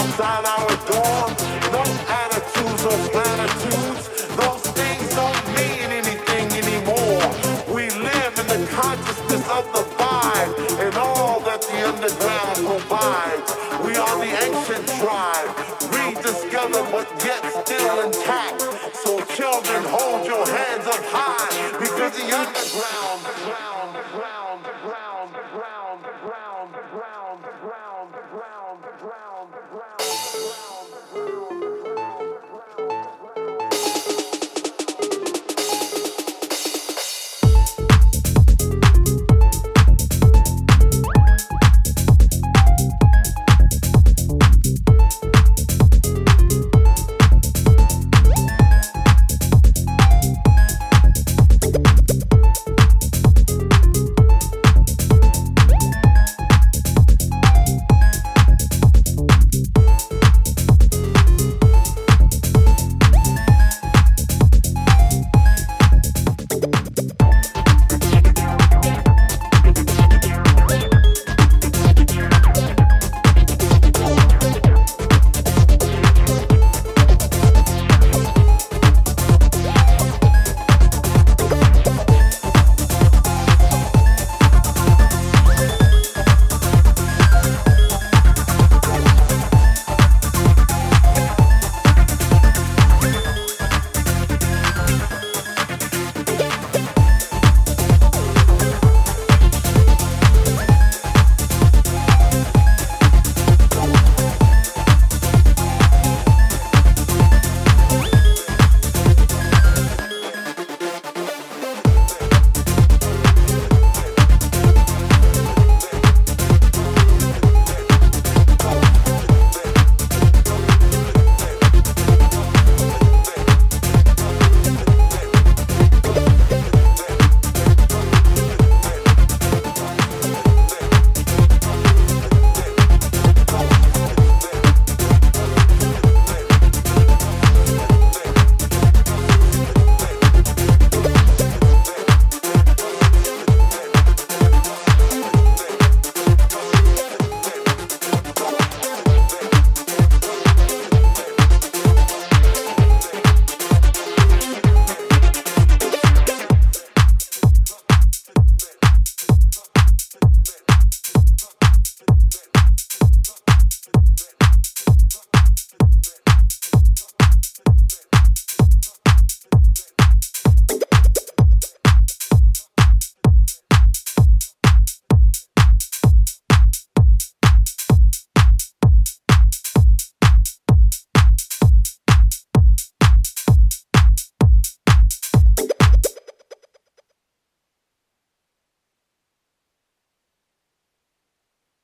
outside our door. No attitudes or platitudes. Those things don't mean anything anymore. We live in the consciousness of the vibe and all that the underground provides. We are the ancient tribe, rediscovered but yet still intact. So children, hold your hands up high because the underground,